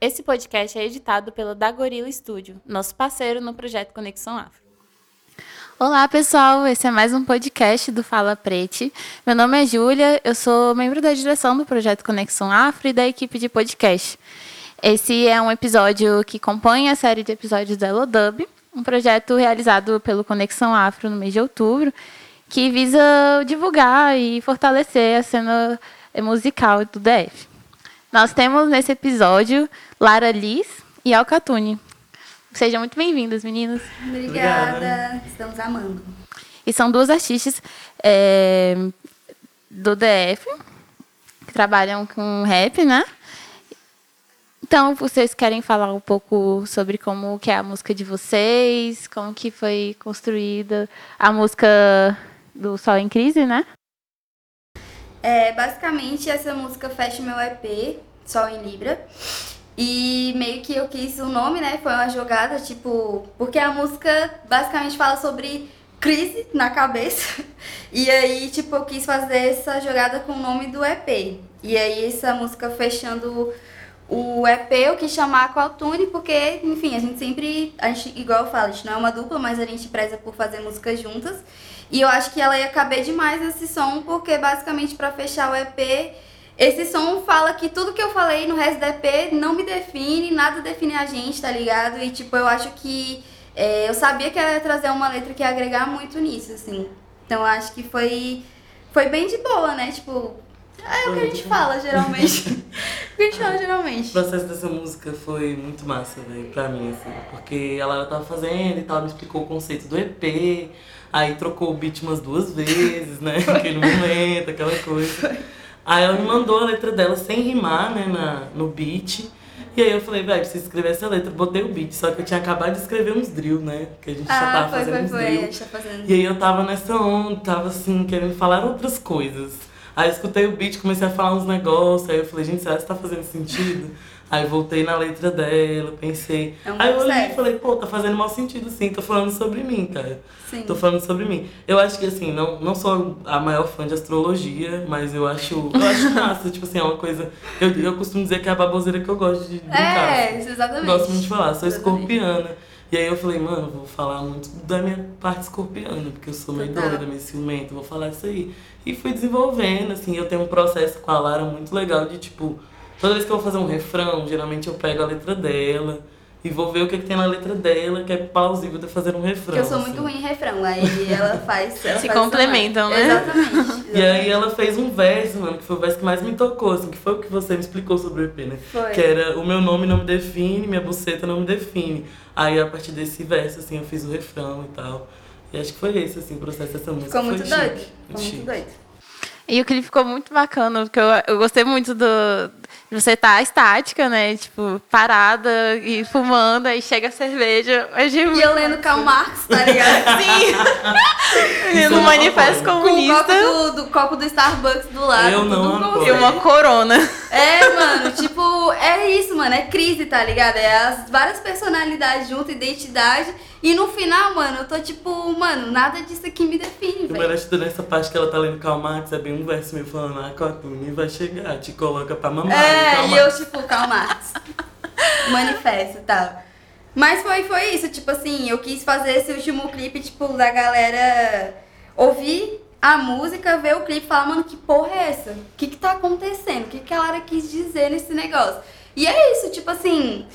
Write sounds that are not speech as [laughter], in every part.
Esse podcast é editado pelo Da Gorila Studio, nosso parceiro no projeto Conexão Afro. Olá, pessoal. Esse é mais um podcast do Fala Prete. Meu nome é Júlia, eu sou membro da direção do projeto Conexão Afro e da equipe de podcast. Esse é um episódio que compõe a série de episódios do Elodub, um projeto realizado pelo Conexão Afro no mês de outubro, que visa divulgar e fortalecer a cena musical do DF. Nós temos nesse episódio Lara Liz e Alcatune. Sejam muito bem-vindas, meninas. Obrigada. Obrigada. Estamos amando. E são duas artistas é, do DF que trabalham com rap, né? Então, vocês querem falar um pouco sobre como que é a música de vocês, como que foi construída a música do Sol em Crise, né? É, basicamente, essa música fecha meu EP, Sol em Libra. E meio que eu quis o nome, né? Foi uma jogada, tipo. Porque a música basicamente fala sobre crise na cabeça. [laughs] E aí, tipo, eu quis fazer essa jogada com o nome do EP. E aí, essa música fechando o EP, eu quis chamar Qualtune, porque, enfim, a gente sempre. A gente, igual eu falo, a gente não é uma dupla, mas a gente preza por fazer músicas juntas. E eu acho que ela ia caber demais nesse som, porque basicamente para fechar o EP esse som fala que tudo que eu falei no resto do EP não me define, nada define a gente, tá ligado? E, tipo, eu acho que é, eu sabia que ia trazer uma letra que ia agregar muito nisso, assim. Então, eu acho que foi, foi bem de boa, né? Tipo, é o que a gente fala, geralmente. [laughs] o que a gente fala, geralmente. O processo dessa música foi muito massa, velho, pra mim, assim. Porque ela tava fazendo e tal, me explicou o conceito do EP. Aí trocou o beat umas duas vezes, né? Aquele momento, aquela coisa. Aí ela me mandou a letra dela sem rimar, né, na, no beat. E aí eu falei, velho, preciso escrever essa letra, botei o beat, só que eu tinha acabado de escrever uns drill, né? Que a gente ah, já tava foi, fazendo foi, foi, drill. Tá fazendo... E aí eu tava nessa onda, tava assim, querendo falar outras coisas. Aí eu escutei o beat, comecei a falar uns negócios, aí eu falei, gente, será que tá fazendo sentido? Aí voltei na letra dela, pensei. É um aí eu olhei e falei, pô, tá fazendo mal sentido sim, tô falando sobre mim, cara. Sim. Tô falando sobre mim. Eu acho que assim, não, não sou a maior fã de astrologia, mas eu acho. Eu acho [laughs] massa, tipo assim, é uma coisa. Eu, eu costumo dizer que é a baboseira que eu gosto de brincar. É, assim. exatamente. Gosto muito de falar, sou Exatamente. escorpiana. E aí eu falei, mano, vou falar muito da minha parte escorpiana, porque eu sou meio Total. doida, meio ciumenta, vou falar isso aí. E fui desenvolvendo, assim, eu tenho um processo com a Lara muito legal de tipo, toda vez que eu vou fazer um refrão, geralmente eu pego a letra dela e vou ver o que, que tem na letra dela, que é plausível de eu fazer um refrão. Porque eu sou assim. muito ruim em refrão, aí ela faz. Ela Se faz complementam, né? Exatamente. E aí ela fez um verso, mano, que foi o verso que mais me tocou, assim, que foi o que você me explicou sobre o EP, né? Foi. Que era o meu nome não me define, minha buceta não me define. Aí a partir desse verso, assim, eu fiz o refrão e tal. E acho que foi esse, assim, o processo dessa música. Ficou muito foi doido. chique, Ficou chique. muito doido. E o clipe ficou muito bacana, porque eu, eu gostei muito do. Você tá estática, né? Tipo, parada e fumando, aí chega a cerveja. Mas, tipo, E eu lendo Karl Marx, tá ligado? [laughs] Sim! No eu não manifesto apoio. Com o copo comunista do, do copo do Starbucks do lado. Eu não e uma corona. É, mano, tipo, é isso, mano, é crise, tá ligado? É as várias personalidades junto, identidade. E no final, mano, eu tô tipo, mano, nada disso aqui me define, O velho. tudo nessa parte que ela tá lendo Karl Marx é bem um verso meio falando, ah, Cotune vai chegar, te coloca pra mamar. É, Karl e eu, tipo, Karl Marx. Manifesto e tal. Mas foi, foi isso, tipo assim, eu quis fazer esse último clipe, tipo, da galera ouvir a música, ver o clipe e falar, mano, que porra é essa? O que que tá acontecendo? O que que a Lara quis dizer nesse negócio? E é isso, tipo assim,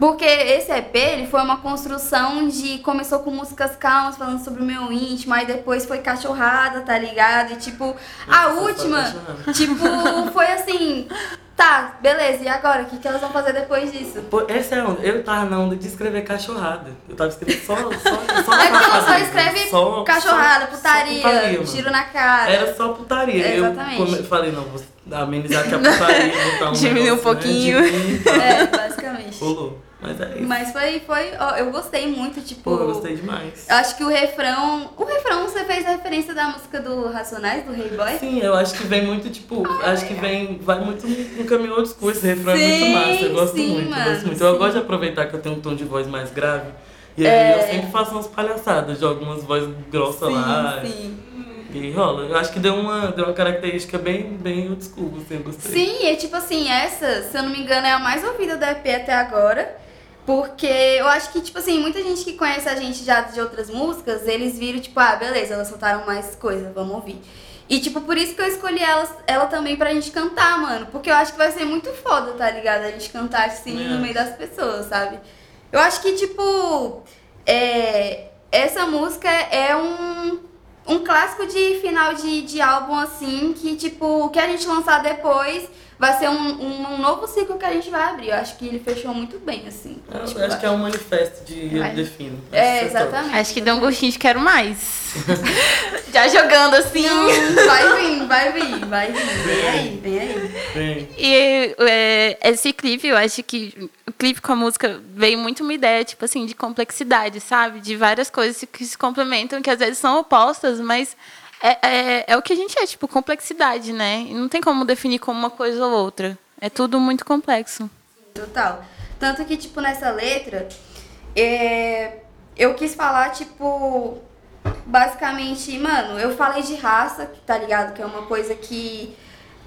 porque esse EP, ele foi uma construção de... Começou com músicas calmas, falando sobre o meu íntimo, aí depois foi cachorrada, tá ligado? E tipo, a Nossa, última... Tipo, foi assim, tá, beleza, e agora? O que, que elas vão fazer depois disso? Pô, essa é a onda. Eu tava na onda de escrever cachorrada. Eu tava escrevendo só. só, só [laughs] É porque ela só escreve Só- cachorrada, só- só putaria, putaria, tiro na cara. Era só putaria. É, eu exatamente. come- falei, não, vou amenizar aqui a putaria, [laughs] um Diminuir um negócio, né, pouquinho. [laughs] tá. É, basicamente. Rolou. Mas é isso. Mas foi, foi, ó, eu gostei muito, tipo. Pô, eu gostei demais. eu acho que o refrão. O refrão você fez a referência da música do Racionais, do Rei Boy? Sim, eu acho que vem muito, tipo, acho que vem, vai muito no caminho old school, esse refrão é Sim, muito massa, eu gosto sim, muito, eu mano, gosto muito. Eu sim. gosto de aproveitar que eu tenho um tom de voz mais grave, e aí É. eu sempre faço umas palhaçadas, jogo umas vozes grossas lá. sim. E rola. Eu acho que deu uma, deu uma característica bem, bem old school, assim, eu gostei. Sim, é tipo assim, essa, se eu não me engano, é a mais ouvida do EP até agora. Porque eu acho que, tipo assim, muita gente que conhece a gente já de outras músicas, eles viram, tipo, ah, beleza, elas soltaram mais coisa, vamos ouvir. E, tipo, por isso que eu escolhi ela, ela também pra gente cantar, mano. Porque eu acho que vai ser muito foda, tá ligado? A gente cantar assim é. no meio das pessoas, sabe? Eu acho que, tipo, é, essa música é um, um clássico de final de, de álbum, assim, que, tipo, o que a gente lançar depois vai ser um, um, um, novo ciclo que a gente vai abrir. Eu acho que ele fechou muito bem, assim. Eu, tipo, acho que é um manifesto de eu defino. É, exatamente. Acho que deu um gostinho de quero mais. [laughs] Já jogando assim. Não, vai vir, vai vir, vai vir. Vem aí, vem aí. Vem. E é, esse clipe, eu acho que o clipe com a música veio muito uma ideia, tipo assim, de complexidade, sabe? De várias coisas que se complementam, que às vezes são opostas, mas é, é, é o que a gente é, tipo, complexidade, né? Não tem como definir como uma coisa ou outra. É tudo muito complexo. Total. Tanto que, tipo, nessa letra, é, eu quis falar, tipo, basicamente, mano, eu falei de raça, tá ligado? Que é uma coisa que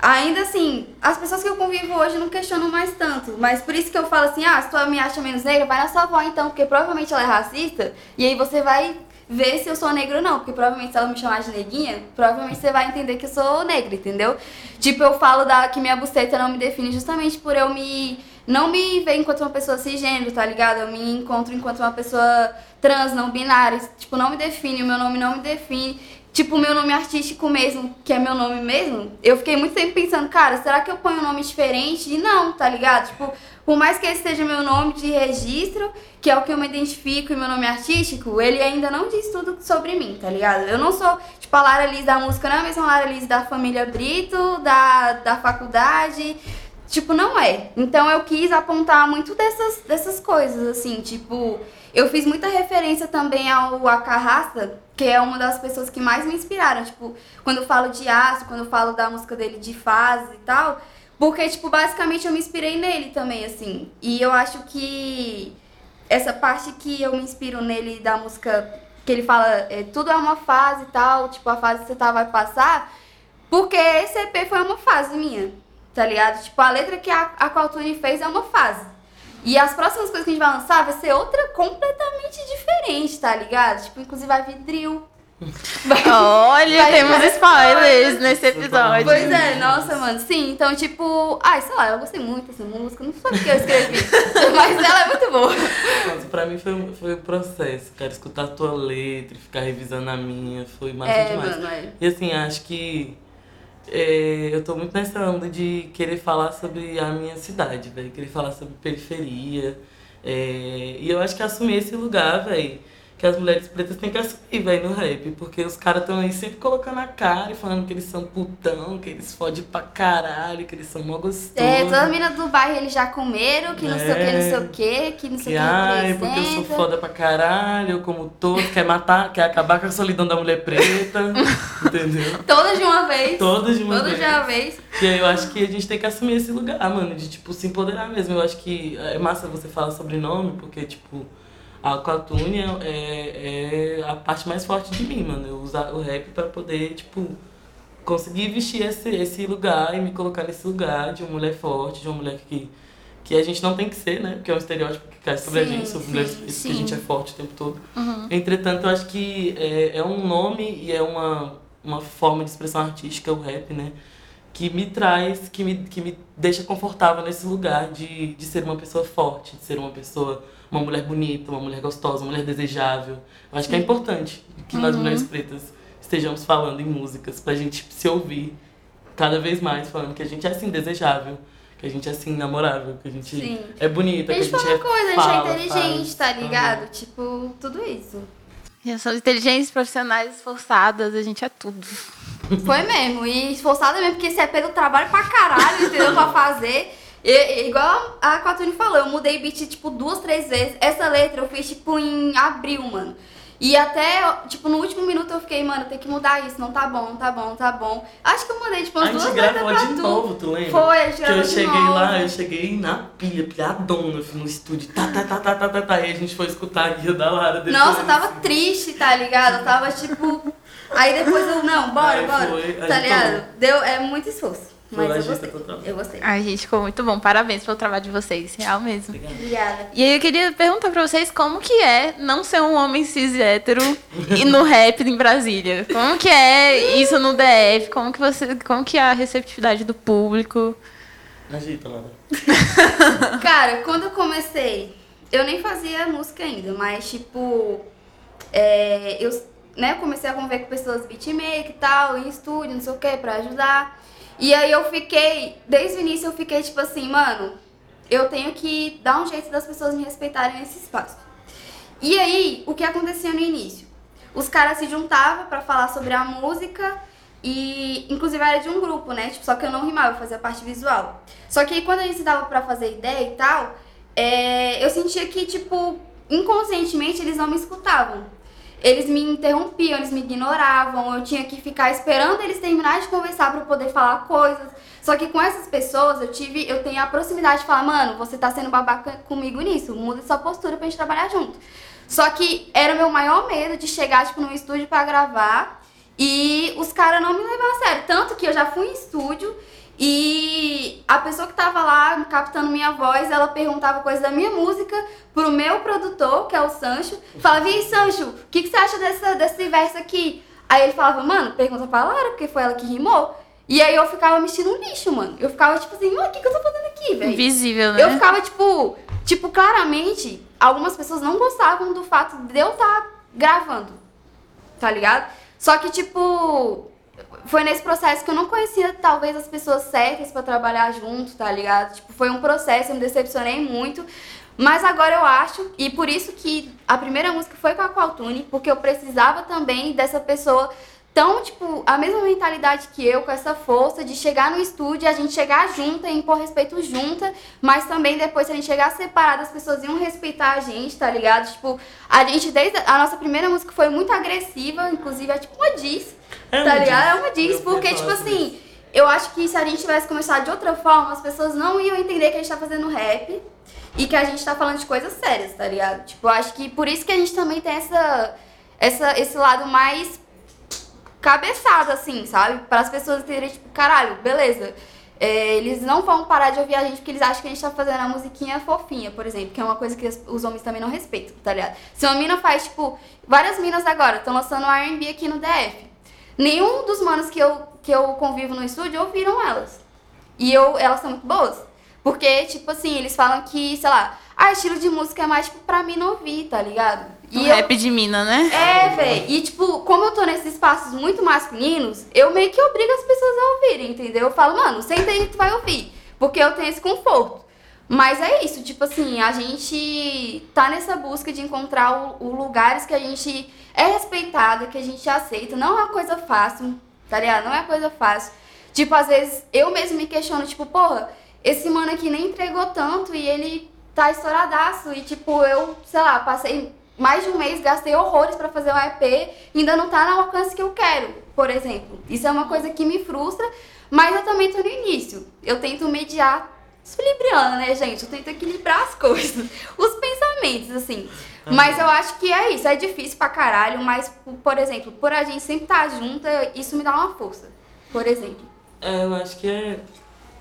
ainda assim, as pessoas que eu convivo hoje não questionam mais tanto. Mas por isso que eu falo assim, ah, se tu me acha menos negra, vai na sua avó então, porque provavelmente ela é racista, e aí você vai ver se eu sou negro ou não. Porque provavelmente se ela me chamar de neguinha, provavelmente você vai entender que eu sou negra, entendeu? Tipo, eu falo da, que minha buceta não me define justamente por eu me. Não me ver enquanto uma pessoa cisgênero, tá ligado? Eu me encontro enquanto uma pessoa trans, não binária. Tipo, não me define, o meu nome não me define tipo, meu nome artístico mesmo, que é meu nome mesmo, eu fiquei muito tempo pensando, cara, será que eu ponho um nome diferente? E não, tá ligado? Tipo, por mais que esse seja meu nome de registro, que é o que eu me identifico e meu nome artístico, ele ainda não diz tudo sobre mim, tá ligado? Eu não sou, tipo, a Lara Liz da música, não é a mesma Lara Liz da família Brito, da, da faculdade. Tipo, não é. Então eu quis apontar muito dessas, dessas coisas, assim, tipo. Eu fiz muita referência também ao Acarrasta, que é uma das pessoas que mais me inspiraram. Tipo, quando eu falo de aço, quando eu falo da música dele de fase e tal. Porque, tipo, basicamente eu me inspirei nele também, assim. E eu acho que essa parte que eu me inspiro nele da música, que ele fala, é, tudo é uma fase e tal, tipo, a fase que você tá vai passar. Porque esse EP foi uma fase minha, tá ligado? Tipo, a letra que a, a Qualtune fez é uma fase. E as próximas coisas que a gente vai lançar vai ser outra completamente diferente, tá ligado? Tipo, inclusive vai vir drill. Vai, [laughs] Olha, vai, temos vai, spoilers nesse episódio. Pois é, nossa, mano. Sim, então, tipo, ai, sei lá, eu gostei muito dessa música. Não foi porque eu escrevi, [laughs] mas ela é muito boa. Nossa, pra mim foi, foi um processo, cara. Escutar a tua letra, ficar revisando a minha, foi massa é, demais. Mano, é. E assim, acho que é, eu tô muito nessa onda de querer falar sobre a minha cidade, velho. Querer falar sobre periferia. É, e eu acho que assumir esse lugar, velho que as mulheres pretas têm que assumir, velho, no rap. Porque os caras estão aí sempre colocando a cara e falando que eles são putão, que eles fodem pra caralho, que eles são mó gostosos. É, todas as meninas do bairro eles já comeram, que não é, sei o que, não sei o que, que não sei o que. Ai, porque eu sou foda pra caralho, eu como todo, quer matar, quer acabar com a solidão da mulher preta. [laughs] entendeu? Todas de uma vez. Todas de uma Todas vez. de uma vez. E aí eu acho que a gente tem que assumir esse lugar, mano, de tipo se empoderar mesmo. Eu acho que é massa você falar sobre nome, porque, tipo a Quatune é, é a parte mais forte de mim, mano. Eu usar o rap para poder, tipo, conseguir vestir esse, esse lugar e me colocar nesse lugar de uma mulher forte, de uma mulher que, que a gente não tem que ser, né? Porque é um estereótipo que cai sobre sim, a gente, sobre mulheres que a gente é forte o tempo todo. Uhum. Entretanto, eu acho que é, é um nome e é uma, uma forma de expressão artística, o rap, né? Que me traz, que me, que me deixa confortável nesse lugar de, de ser uma pessoa forte, de ser uma pessoa uma mulher bonita, uma mulher gostosa, uma mulher desejável. Eu acho que é importante que uhum. nós mulheres pretas estejamos falando em músicas pra gente se ouvir cada vez mais falando que a gente é assim desejável, que a gente é assim namorável, que a gente Sim. é bonita, a gente que a gente é coisa, a gente é inteligente, faz. tá ligado? Uhum. Tipo, tudo isso. Já somos inteligentes, profissionais, esforçadas, a gente é tudo. Foi mesmo, e esforçada mesmo, porque esse é pelo trabalho pra caralho, entendeu? pra fazer. E, igual a Quatune falou, eu mudei beat, tipo, duas, três vezes. Essa letra eu fiz, tipo, em abril, mano. E até, tipo, no último minuto eu fiquei, mano, tem que mudar isso, não tá bom, não tá bom, não tá bom. Acho que eu mudei, tipo, umas duas vezes. A gente gravou de novo, tu lembra? Foi, a gente Que eu cheguei novo. lá, eu cheguei na pilha, pilhadona, no estúdio, tá, tá, tá, tá, tá, tá, tá. E a gente foi escutar a guia da Lara depois. Nossa, eu tava triste, tá ligado? Eu tava, tipo... Aí depois eu, não, bora, Aí bora. Foi, tá ligado? Deu, é muito esforço. Mas eu gostei. Eu gostei. Ai, gente, ficou muito bom. Parabéns pelo trabalho de vocês. Real mesmo. Obrigada. E aí eu queria perguntar pra vocês como que é não ser um homem cis hétero e no [laughs] rap em Brasília. Como que é isso no DF? Como que você. Como que é a receptividade do público? Agita, Lara. [laughs] Cara, quando eu comecei, eu nem fazia música ainda, mas tipo. É, eu né, comecei a conviver com pessoas beatmaker e tal, em estúdio, não sei o que, pra ajudar. E aí eu fiquei, desde o início eu fiquei tipo assim, mano, eu tenho que dar um jeito das pessoas me respeitarem nesse espaço. E aí, o que acontecia no início? Os caras se juntavam para falar sobre a música e, inclusive, era de um grupo, né? Tipo, só que eu não rimava, eu fazia parte visual. Só que aí, quando a gente dava pra fazer ideia e tal, é, eu sentia que, tipo, inconscientemente eles não me escutavam eles me interrompiam, eles me ignoravam, eu tinha que ficar esperando eles terminarem de conversar para poder falar coisas. Só que com essas pessoas eu tive, eu tenho a proximidade de falar, mano, você tá sendo babaca comigo nisso, muda sua postura pra gente trabalhar junto. Só que era o meu maior medo de chegar, tipo, num estúdio para gravar e os caras não me levar a sério. Tanto que eu já fui em estúdio e a pessoa que tava lá captando minha voz, ela perguntava coisas da minha música pro meu produtor, que é o Sancho. Falava, e aí, Sancho, o que, que você acha dessa, desse verso aqui? Aí ele falava, mano, pergunta pra Lara, porque foi ela que rimou. E aí eu ficava mexendo no lixo, mano. Eu ficava tipo assim, o que, que eu tô fazendo aqui, velho? Invisível, né? Eu ficava tipo, tipo, claramente, algumas pessoas não gostavam do fato de eu estar tá gravando. Tá ligado? Só que, tipo, foi nesse processo que eu não conhecia talvez as pessoas certas para trabalhar junto, tá ligado? Tipo, foi um processo, eu me decepcionei muito. Mas agora eu acho, e por isso que a primeira música foi com a Qualtune, porque eu precisava também dessa pessoa tão, tipo, a mesma mentalidade que eu, com essa força de chegar no estúdio, a gente chegar junta e impor respeito junta, mas também depois, se a gente chegar separado, as pessoas iam respeitar a gente, tá ligado? Tipo, a gente, desde a nossa primeira música foi muito agressiva, inclusive é tipo uma diss, é tá ligado? É uma diz, porque, tipo assim, eu acho que se a gente tivesse começado de outra forma, as pessoas não iam entender que a gente tá fazendo rap e que a gente tá falando de coisas sérias, tá ligado? Tipo, eu acho que por isso que a gente também tem essa, essa, esse lado mais cabeçado, assim, sabe? Para as pessoas entenderem, tipo, caralho, beleza. É, eles não vão parar de ouvir a gente porque eles acham que a gente tá fazendo a musiquinha fofinha, por exemplo, que é uma coisa que os homens também não respeitam, tá ligado? Se uma mina faz, tipo, várias minas agora estão lançando RB aqui no DF. Nenhum dos manos que eu, que eu convivo no estúdio ouviram elas. E eu, elas são muito boas. Porque, tipo assim, eles falam que, sei lá, ah, estilo de música é mais, tipo, pra mim não ouvir, tá ligado? E o eu... rap de mina, né? É, velho. E, tipo, como eu tô nesses espaços muito masculinos, eu meio que obrigo as pessoas a ouvirem, entendeu? Eu falo, mano, senta aí que tu vai ouvir. Porque eu tenho esse conforto. Mas é isso, tipo assim, a gente tá nessa busca de encontrar o, o lugares que a gente é respeitada, que a gente aceita. Não é uma coisa fácil, tá ligado? Não é coisa fácil. Tipo, às vezes eu mesmo me questiono, tipo, porra, esse mano aqui nem entregou tanto e ele tá estouradaço. E, tipo, eu, sei lá, passei mais de um mês, gastei horrores para fazer um EP e ainda não tá no alcance que eu quero, por exemplo. Isso é uma coisa que me frustra, mas eu também tô no início. Eu tento mediar Libriana, né, gente? Eu tento equilibrar as coisas, [laughs] os pensamentos, assim. Mas eu acho que é isso, é difícil pra caralho, mas, por exemplo, por a gente sempre estar tá junta, isso me dá uma força, por exemplo. É, eu acho que é.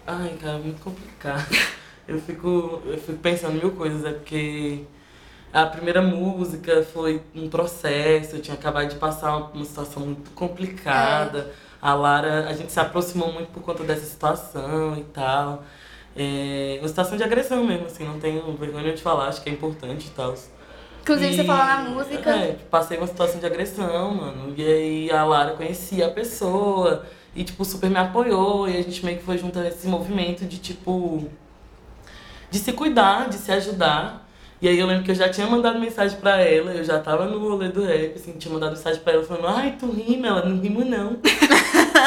Ai, cara, é muito complicado. [laughs] Eu fico, eu fico pensando mil coisas, é porque a primeira música foi um processo, eu tinha acabado de passar uma situação muito complicada. É. A Lara, a gente se aproximou muito por conta dessa situação e tal. É uma situação de agressão mesmo, assim, não tenho vergonha de falar, acho que é importante e tal. Inclusive, e, você fala na música. É, passei uma situação de agressão, mano. E aí a Lara conhecia a pessoa e, tipo, super me apoiou. E a gente meio que foi junto nesse movimento de, tipo, de se cuidar, de se ajudar. E aí eu lembro que eu já tinha mandado mensagem pra ela, eu já tava no rolê do rap, assim, tinha mandado mensagem pra ela falando, ai, tu rima, ela não rima não. [laughs]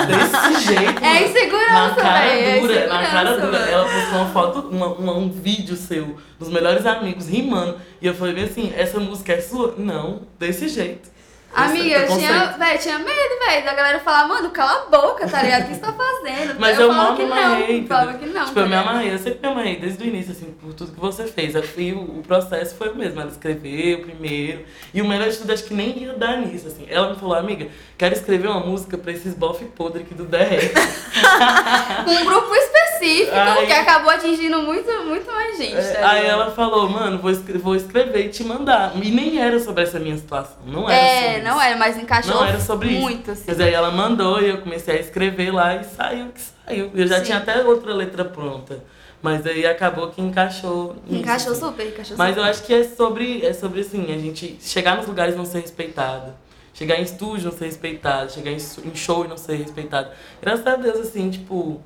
Desse jeito. É insegurança, Na cara véio, dura, é na cara dura. Ela postou uma foto, uma, uma, um vídeo seu, dos melhores amigos, rimando. E eu falei assim, essa música é sua? Não, desse jeito. Amiga, eu tinha, véio, tinha medo, velho, da galera falar, mano, cala a boca, tá ligado? O que você tá fazendo? Mas eu, eu mal me amarrei. Não, falava que não. Tipo, eu me amarrei, eu sempre me amarrei desde o início, assim, por tudo que você fez. E o, o processo foi o mesmo. Ela escreveu primeiro. E o melhor de tudo, acho que nem ia dar nisso, assim. Ela me falou, amiga, quero escrever uma música pra esses bofe podre aqui do DR. [laughs] um grupo específico aí, que acabou atingindo muito, muito mais gente. É, tá aí ela falou, mano, vou, escrever, vou escrever e te mandar. E nem era sobre essa minha situação. Não era é, sobre não era, mas encaixou não era sobre muito, isso. Assim. Mas aí ela mandou e eu comecei a escrever lá e saiu que saiu. Eu já Sim. tinha até outra letra pronta. Mas aí acabou que encaixou. Encaixou nisso, assim. super, encaixou Mas super. eu acho que é sobre, é sobre assim, a gente chegar nos lugares e não ser respeitado. Chegar em estúdio não ser respeitado. Chegar em, em show e não ser respeitado. Graças a Deus, assim, tipo.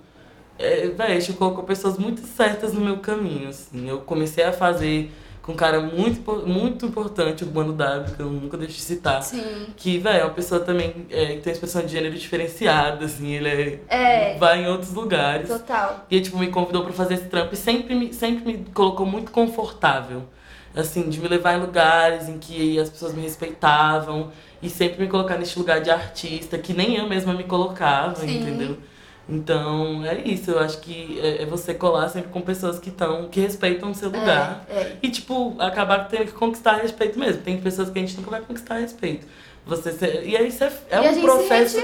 É, véi, a gente colocou pessoas muito certas no meu caminho, assim. Eu comecei a fazer com um cara muito, muito importante, o Mano W, que eu nunca deixo de citar. Sim. Que, velho, é uma pessoa também é, que tem expressão de gênero diferenciada, assim, ele é, é, vai em outros lugares. Total. E, tipo, me convidou pra fazer esse trampo e sempre me, sempre me colocou muito confortável. Assim, de me levar em lugares em que as pessoas me respeitavam e sempre me colocar nesse lugar de artista, que nem eu mesma me colocava, Sim. entendeu? Então, é isso. Eu acho que é, é você colar sempre com pessoas que estão, que respeitam o seu lugar. É, é. E, tipo, acabar tendo que conquistar respeito mesmo. Tem pessoas que a gente nunca vai conquistar respeito. Você ser, e aí isso é, é e um processo.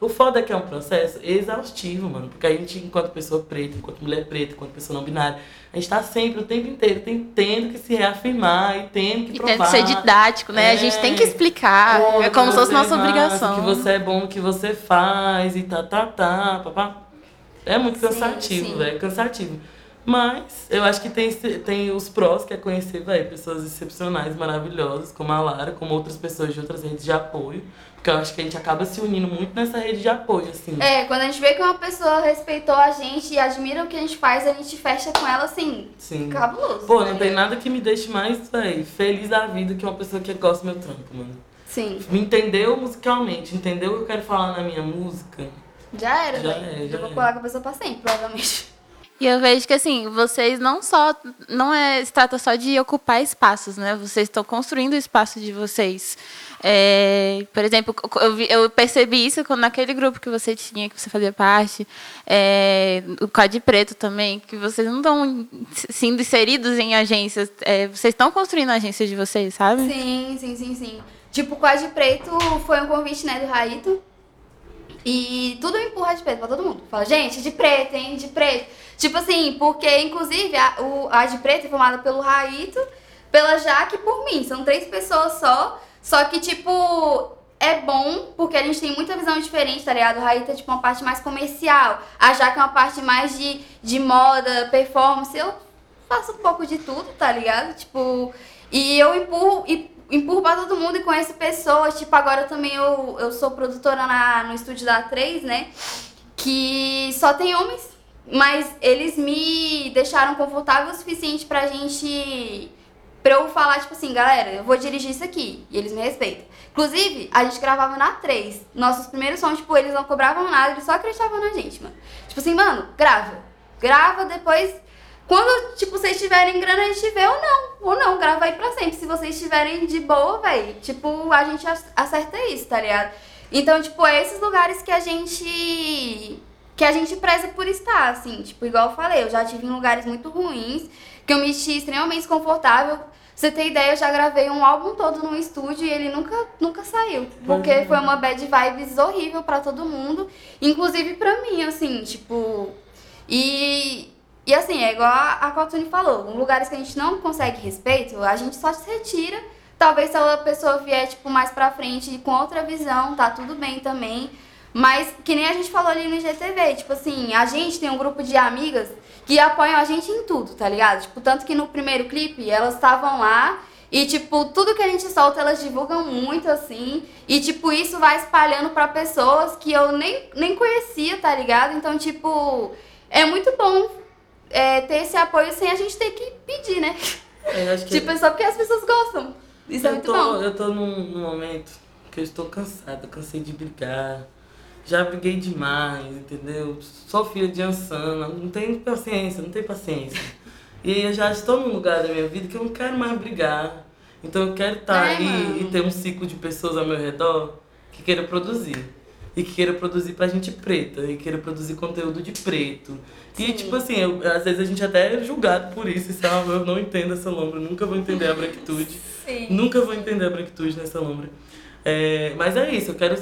O foda é que é um processo exaustivo, mano. Porque a gente, enquanto pessoa preta, enquanto mulher preta, enquanto pessoa não binária, a gente tá sempre, o tempo inteiro, tem, tendo que se reafirmar e tendo que e provar. E tendo que ser didático, né? É, a gente tem que explicar. é como se fosse nossa obrigação. Que você é bom no que você faz e tá, tá, tá, papá. É muito cansativo, velho. É cansativo. Mas eu acho que tem, tem os prós, que é conhecer, velho, pessoas excepcionais, maravilhosas, como a Lara, como outras pessoas de outras redes de apoio. Porque eu acho que a gente acaba se unindo muito nessa rede de apoio, assim. É, quando a gente vê que uma pessoa respeitou a gente e admira o que a gente faz, a gente fecha com ela, assim, Sim. cabuloso. Pô, não tem nada que me deixe mais, velho, feliz da vida que uma pessoa que gosta do meu trampo, mano. Sim. Me entendeu musicalmente, entendeu o que eu quero falar na minha música. Já era, já. É, já eu vou colar com a pessoa pra sempre, provavelmente. E eu vejo que assim, vocês não só não é se trata só de ocupar espaços, né? Vocês estão construindo o espaço de vocês. É, por exemplo, eu, eu, percebi isso quando naquele grupo que você tinha, que você fazia parte, é, o Código Preto também, que vocês não estão sendo inseridos em agências, é, vocês estão construindo a agência de vocês, sabe? Sim, sim, sim, sim. Tipo, o Código Preto foi um convite né, do Raito. E tudo empurra de preto pra todo mundo. Fala, gente, de preto, hein? De preto. Tipo assim, porque inclusive a, o, a de preto é formada pelo Raito, pela Jaque e por mim. São três pessoas só. Só que, tipo, é bom porque a gente tem muita visão diferente, tá ligado? O Raito é tipo uma parte mais comercial. A Jaque é uma parte mais de, de moda, performance. Eu faço um pouco de tudo, tá ligado? Tipo, e eu empurro. E, empurro pra todo mundo e conheço pessoas. Tipo, agora também eu, eu sou produtora na, no estúdio da A3, né? Que só tem homens mas eles me deixaram confortável o suficiente pra gente. Pra eu falar, tipo assim, galera, eu vou dirigir isso aqui. E eles me respeitam. Inclusive, a gente gravava na 3. Nossos primeiros sons, tipo, eles não cobravam nada, eles só acreditavam na gente, mano. Tipo assim, mano, grava. Grava, depois. Quando, tipo, vocês tiverem grana, a gente vê ou não. Ou não, grava aí pra sempre. Se vocês estiverem de boa, velho, tipo, a gente acerta isso, tá ligado? Então, tipo, é esses lugares que a gente que a gente preza por estar, assim. Tipo, igual eu falei, eu já tive em lugares muito ruins, que eu me senti extremamente desconfortável. Pra você ter ideia, eu já gravei um álbum todo no estúdio e ele nunca, nunca saiu. Porque é. foi uma bad vibes horrível para todo mundo, inclusive pra mim, assim, tipo. E, e assim, é igual a, a falou, em lugares que a gente não consegue respeito, a gente só se retira. Talvez se a pessoa vier, tipo, mais pra frente com outra visão, tá tudo bem também. Mas, que nem a gente falou ali no IGTV, tipo assim, a gente tem um grupo de amigas que apoiam a gente em tudo, tá ligado? Tipo, tanto que no primeiro clipe elas estavam lá e, tipo, tudo que a gente solta elas divulgam muito, assim. E, tipo, isso vai espalhando para pessoas que eu nem, nem conhecia, tá ligado? Então, tipo, é muito bom é, ter esse apoio sem a gente ter que pedir, né? É, que... tipo, é só porque as pessoas gostam. Isso é eu é muito tô, bom. Eu tô num, num momento que eu estou cansada, cansei de brigar já briguei demais, entendeu? Sou filha de Ansana, não tenho paciência, não tenho paciência. E eu já estou num lugar da minha vida que eu não quero mais brigar. Então eu quero estar É, aí mano. e ter um ciclo de pessoas ao meu redor que queira produzir. E que queira produzir pra gente preta, e queira produzir conteúdo de preto. E Sim. tipo assim, eu- às vezes a gente até é julgado por isso, sabe? Eu não entendo essa lombra, nunca vou entender a branquitude. Sim. Nunca vou entender a branquitude nessa lombra. É, mas é isso, eu quero,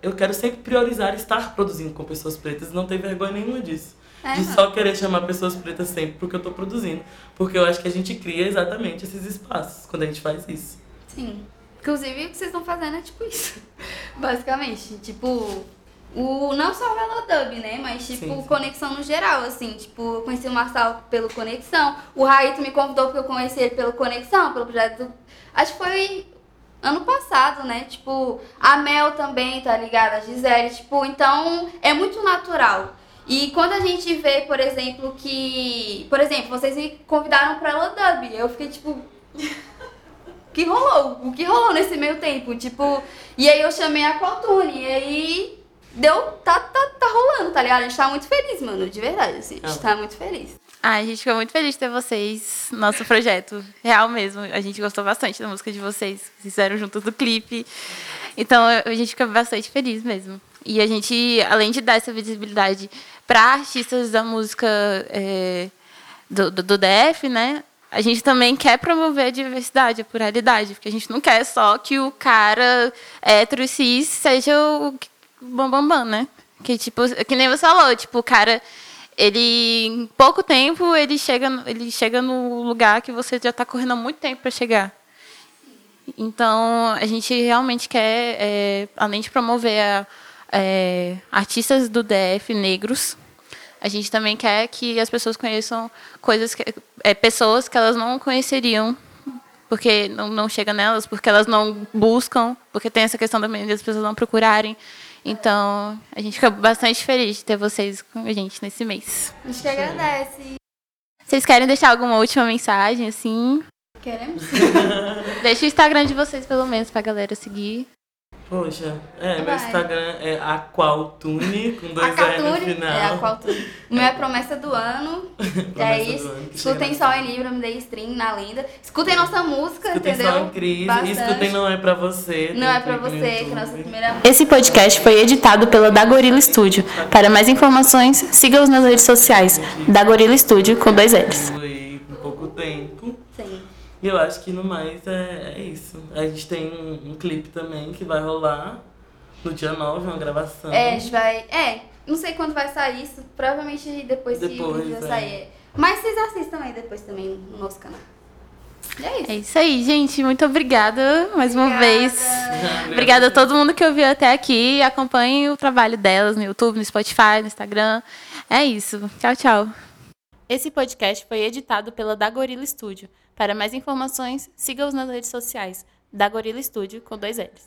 eu- quero sempre priorizar estar produzindo com pessoas pretas e não ter vergonha nenhuma disso. É, de só querer chamar pessoas pretas sempre porque eu tô produzindo. Porque eu acho que a gente cria exatamente esses espaços quando a gente faz isso. Sim. Inclusive, o que vocês estão fazendo é tipo isso. [laughs] Basicamente. Tipo, o, não só o Velodub, né? Mas, tipo, Sim, sim. conexão no geral, assim. Tipo, eu conheci o Marçal pelo Conexão. O Raito me convidou porque eu conheci ele pelo Conexão, pelo projeto. do- Acho que foi ano passado, né? Tipo, a Mel também, tá ligada? A Gisele. Tipo, então é muito natural. E quando a gente vê, por exemplo, que. Por exemplo, vocês me convidaram pra Velodub. Eu fiquei tipo [laughs] que rolou, o que rolou nesse meio tempo, tipo, e aí eu chamei a Qualtune, e aí deu, tá, tá, tá rolando, tá ligado? A gente tá muito feliz, mano, de verdade, assim, a gente Ah. tá muito feliz. Ah, a gente ficou muito feliz de ter vocês no nosso projeto. Real mesmo. A gente gostou bastante da música de vocês. Vocês fizeram juntos do clipe. Então a gente fica bastante feliz mesmo. E a gente, além de dar essa visibilidade para artistas da música é, do, do, do DF, né? A gente também quer promover a diversidade, a pluralidade, porque a gente não quer só que o cara hétero e cis seja o bambambam, bam, bam, né? Que, tipo, que nem você falou, tipo, o cara, ele, em pouco tempo, ele chega, ele chega no lugar que você já está correndo há muito tempo para chegar. Então, a gente realmente quer, é, além de promover a- é, artistas do DF negros, a gente também quer que as pessoas conheçam coisas que, é, pessoas que elas não conheceriam porque não, não chega nelas, porque elas não buscam, porque tem essa questão também das pessoas não procurarem. Então, a gente fica bastante feliz de ter vocês com a gente nesse mês. A gente que agradece. Vocês querem deixar alguma última mensagem, assim? Queremos? [laughs] Deixa o Instagram de vocês, pelo menos, pra galera seguir. Poxa, é, meu. Instagram é aqualtune, com dois R no Catune final. é a Qualtune. O meu é promessa do ano. [laughs] é Promessa isso. do ano, Escutem Sol em Libra, me dei stream na lenda. Escutem nossa música, Escutem entendeu? só em crise. Bastante. E escutem Não É Pra Você. Não é pra você, que é nossa primeira Esse podcast foi editado pela Da Gorila Studio. Para mais informações, siga-os nas redes sociais. Da Gorila Studio, com dois L's. E eu acho que no mais é, é isso. A gente tem um, um clipe também que vai rolar no dia 9, uma gravação. É, a gente vai. É, não sei quando vai sair isso. Provavelmente depois, que Depois, vídeo vai é. sair. Mas vocês assistam aí depois também no nosso canal. E é isso. É isso aí, gente. Muito obrigada mais uma Obrigada. vez. [laughs] Obrigada a todo mundo que ouviu até aqui. Acompanhe o trabalho delas no YouTube, no Spotify, no Instagram. É isso. Tchau, tchau. Esse podcast foi editado pela Da Gorila Studio. Para mais informações, siga-os nas redes sociais. Da Gorila Studio, com dois L's.